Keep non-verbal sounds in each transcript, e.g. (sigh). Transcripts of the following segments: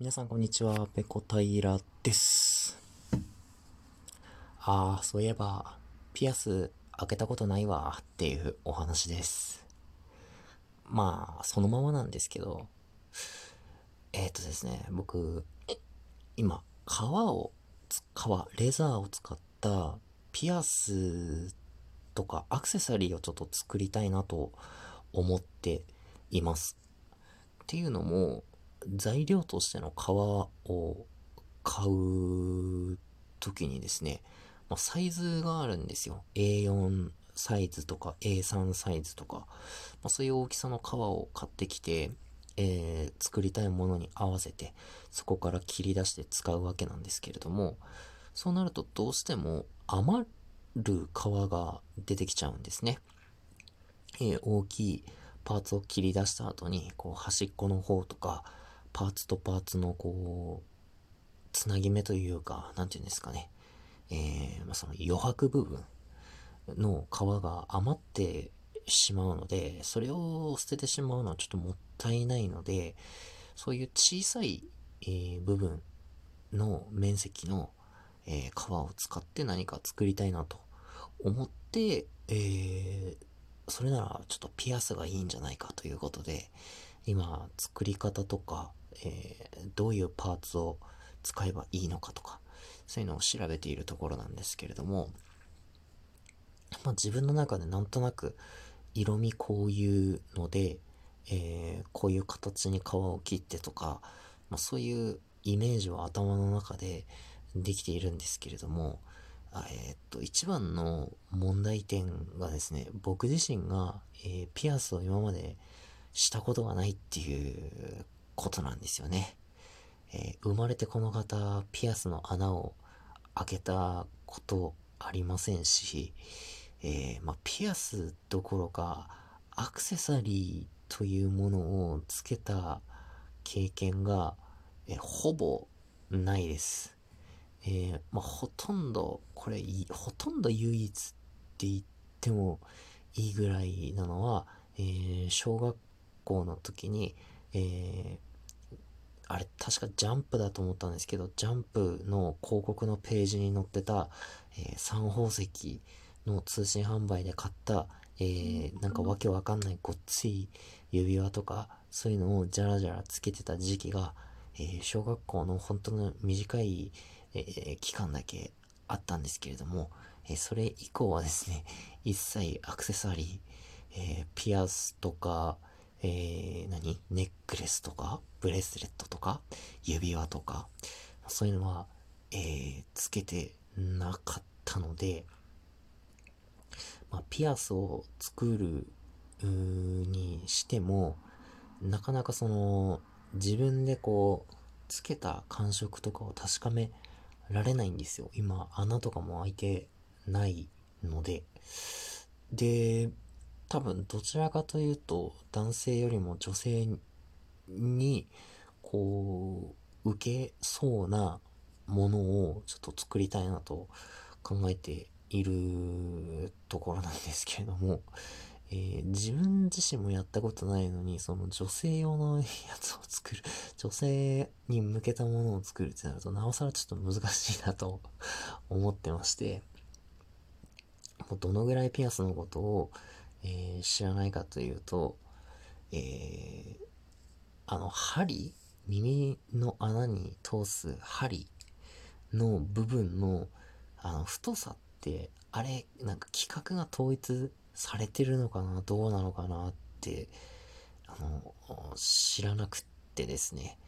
皆さんこんにちは、ペコ平です。ああ、そういえば、ピアス開けたことないわっていうお話です。まあ、そのままなんですけど、えっ、ー、とですね、僕、今、革を、革、レザーを使ったピアスとかアクセサリーをちょっと作りたいなと思っています。っていうのも、材料としての革を買う時にですね、まあ、サイズがあるんですよ。A4 サイズとか A3 サイズとか、まあ、そういう大きさの革を買ってきて、えー、作りたいものに合わせて、そこから切り出して使うわけなんですけれども、そうなるとどうしても余る皮が出てきちゃうんですね。えー、大きいパーツを切り出した後に、こう端っこの方とか、パーツとパーツのこう、つなぎ目というか、なんていうんですかね。えー、まあ、その余白部分の皮が余ってしまうので、それを捨ててしまうのはちょっともったいないので、そういう小さい、えー、部分の面積の、えー、皮を使って何か作りたいなと思って、え、それならちょっとピアスがいいんじゃないかということで、今作り方とか、えー、どういうパーツを使えばいいのかとか、そういうのを調べているところなんですけれども、まあ、自分の中でなんとなく色味こういうので、えー、こういう形に皮を切ってとか、まあ、そういうイメージを頭の中でできているんですけれども、えー、っと、一番の問題点がですね、僕自身が、えー、ピアスを今までしたことがないっていうことなんですよね。えー、生まれてこの方、ピアスの穴を開けたことありませんし、えー、まあ、ピアスどころか、アクセサリーというものをつけた経験が、えー、ほぼないです。え、まあ、ほとんど、これ、ほとんど唯一って言ってもいいぐらいなのは、え、小学校の時に、えー、あれ、確かジャンプだと思ったんですけど、ジャンプの広告のページに載ってた、えー、三宝石の通信販売で買った、えー、なんかわけわかんないごっつい指輪とか、そういうのをじゃらじゃらつけてた時期が、えー、小学校の本当の短い、え、期間だけあったんですけれども、えそれ以降はですね、一切アクセサリー、えピアスとか、えー、何？ネックレスとか、ブレスレットとか、指輪とか、そういうのは、えー、つけてなかったので、まあ、ピアスを作るにしても、なかなかその、自分でこう、つけた感触とかを確かめられないんですよ。今、穴とかも開いてないので。で、多分どちらかというと男性よりも女性にこう受けそうなものをちょっと作りたいなと考えているところなんですけれども、(laughs) えー、自分自身もやったことないのに、その女性用のやつを作る、女性に向けたものを作るってなると、なおさらちょっと難しいなと思ってまして、もうどのぐらいピアスのことを、えー、知らないかというと、えー、あの、針耳の穴に通す針の部分の、あの、太さって、あれ、なんか規格が統一されてるのかな、どうなのかなって、あの、知らなくってですね、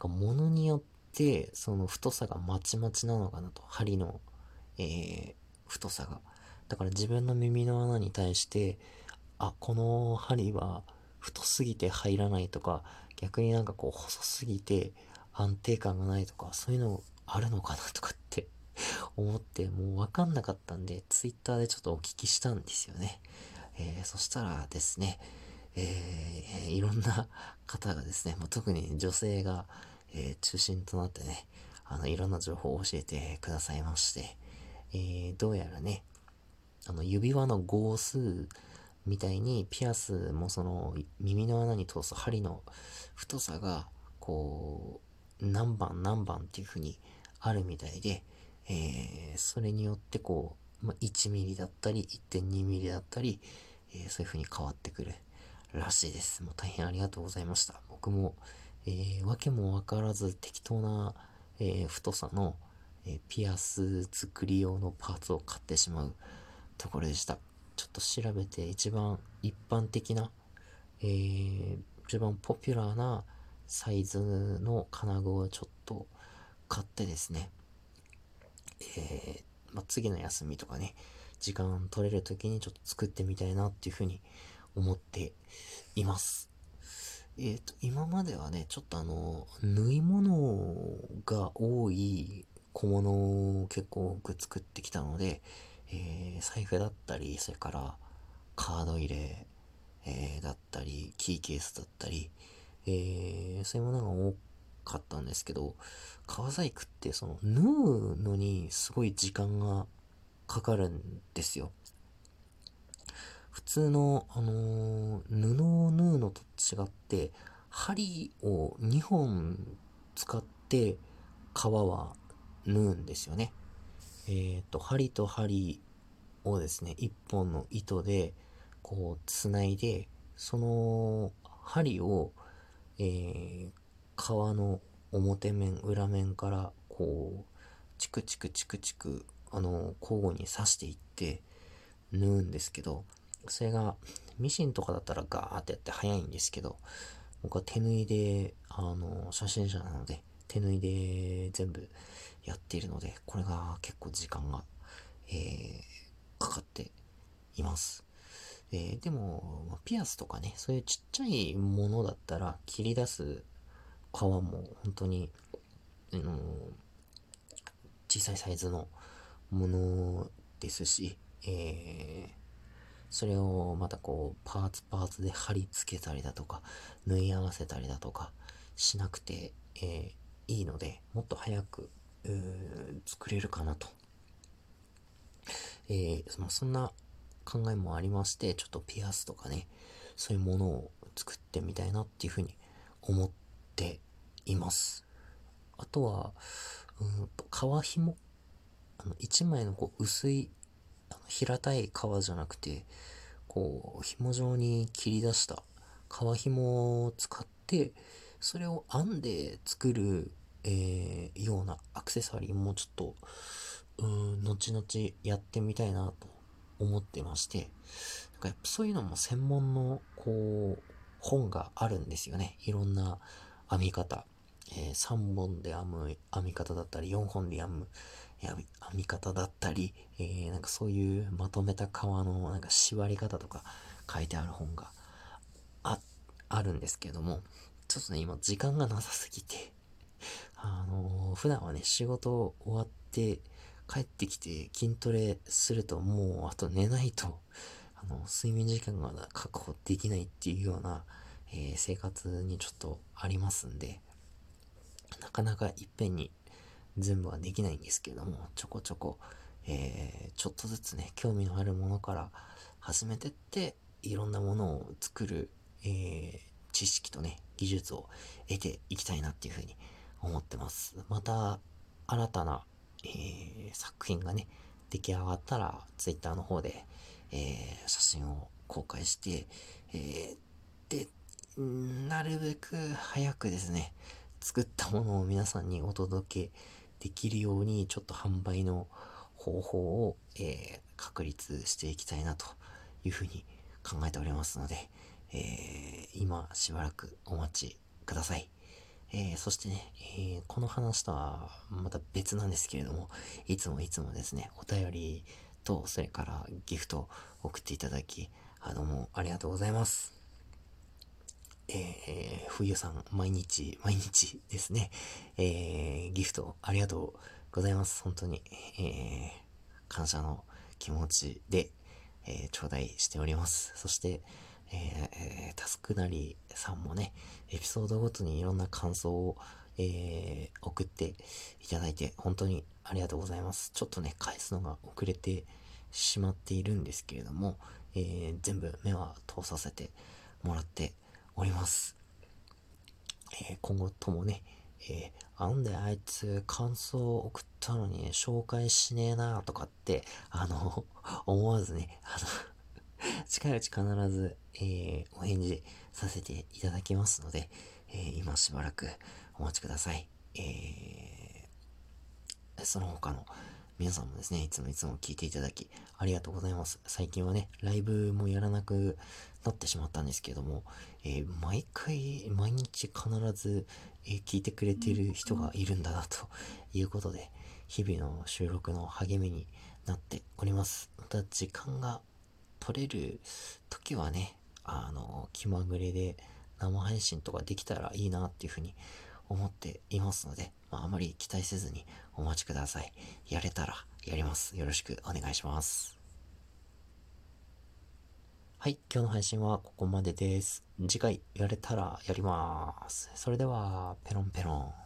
ものによって、その太さがまちまちなのかなと、針の、えー、太さが。だから自分の耳の穴に対して、あ、この針は太すぎて入らないとか、逆になんかこう細すぎて安定感がないとか、そういうのあるのかなとかって思って、もうわかんなかったんで、ツイッターでちょっとお聞きしたんですよね。えー、そしたらですね、えー、いろんな方がですね、もう特に女性が、えー、中心となってね、あの、いろんな情報を教えてくださいまして、えー、どうやらね、あの、指輪の号数みたいに、ピアスもその耳の穴に通す針の太さが、こう何番何番っていう風にあるみたいで、えー、それによってこう、まあ、1ミリだったり、1.2ミリだったり、えー、そういう風に変わってくるらしいです。もう大変ありがとうございました。僕も、えー、わけもわからず適当な、えー、太さの、えピアス作り用のパーツを買ってしまうところでした。ちょっと調べて一番一般的な、えー、一番ポピュラーなサイズの金具をちょっと買ってですね、えー、まあ、次の休みとかね、時間取れる時にちょっと作ってみたいなっていうふうに思っています。えっ、ー、と、今まではね、ちょっとあの、縫い物が多い小物を結構多く作ってきたので、えー、財布だったり、それからカード入れ、えー、だったり、キーケースだったり、えー、そういうものが多かったんですけど、革細工ってその縫うのにすごい時間がかかるんですよ。普通の、あのー、布を縫うのと違って、針を2本使って皮は縫うんですよね。えっ、ー、と、針と針をですね、1本の糸でこう繋いで、その針を、えー、皮の表面、裏面からこう、チクチクチクチク、あの、交互に刺していって縫うんですけど、それがミシンとかだったらガーってやって早いんですけど、僕は手縫いで、あの、初心者なので、手縫いで全部やっているので、これが結構時間が、えー、かかっています。えー、でも、ピアスとかね、そういうちっちゃいものだったら切り出す皮も本当に、あのー、小さいサイズのものですし、えー、それをまたこう、パーツパーツで貼り付けたりだとか、縫い合わせたりだとかしなくて、えー、いいので、もっと早く作れるかなと。えー、まあ、そんな考えもありまして、ちょっとピアスとかね、そういうものを作ってみたいなっていうふうに思っています。あとは、うんと、皮紐？あの、一枚のこう薄い、あの平たい皮じゃなくて、こう、紐状に切り出した皮紐を使って、それを編んで作るえー、ようなアクセサリーもちょっと、うん、後々やってみたいなと思ってまして、なんかやっぱそういうのも専門の、こう、本があるんですよね。いろんな編み方。えー、3本で編む編み方だったり、4本で編む編み方だったり、えー、なんかそういうまとめた皮のなんか縛り方とか書いてある本があ、あるんですけども、ちょっとね、今時間がなさすぎて、あのー、普段はね、仕事終わって帰ってきて筋トレするともうあと寝ないと、(laughs) あの、睡眠時間が確保できないっていうような、えー、生活にちょっとありますんで、なかなかいっぺんに全部はできないんですけども、ちょこちょこ、えー、ちょっとずつね、興味のあるものから始めてって、いろんなものを作る、えー、知識とね、技術を得ていきたいなっていうふうに思ってます。また、新たな、えー、作品がね、出来上がったら、Twitter の方で、えー、写真を公開して、えー、で、なるべく早くですね、作ったものを皆さんにお届けできるように、ちょっと販売の方法を、えー、確立していきたいなというふうに考えておりますので、えー、今しばらくお待ちください。えー、そしてね、えー、この話とはまた別なんですけれども、いつもいつもですね、お便りと、それからギフトを送っていただき、あどうもありがとうございます。えー、冬さん、毎日、毎日ですね、えー、ギフトありがとうございます。本当に、えー、感謝の気持ちで、えー、頂戴しております。そして、えー、タスクなりさんもね、エピソードごとにいろんな感想を、えー、送っていただいて、本当にありがとうございます。ちょっとね、返すのが遅れてしまっているんですけれども、えー、全部目は通させてもらっております。えー、今後ともね、えーなんであいつ感想を送ったのに紹介しねえなとかって、あの、思わずね、あの (laughs) 近いうち必ず、えー、お返事させていただきますので、えー、今しばらくお待ちください。えー、その他の皆さんもですね、いつもいつも聞いていただき、ありがとうございます。最近はね、ライブもやらなくなってしまったんですけども、えー、毎回、毎日必ず、えー、聞いてくれている人がいるんだな、ということで、日々の収録の励みになっております。また時間が取れる時はね、あの、気まぐれで生配信とかできたらいいなっていうふうに思っていますので、まあ、あまり期待せずにお待ちください。やれたらやります。よろしくお願いします。はい、今日の配信はここまでです。次回やれたらやります。それでは、ペロンペロン。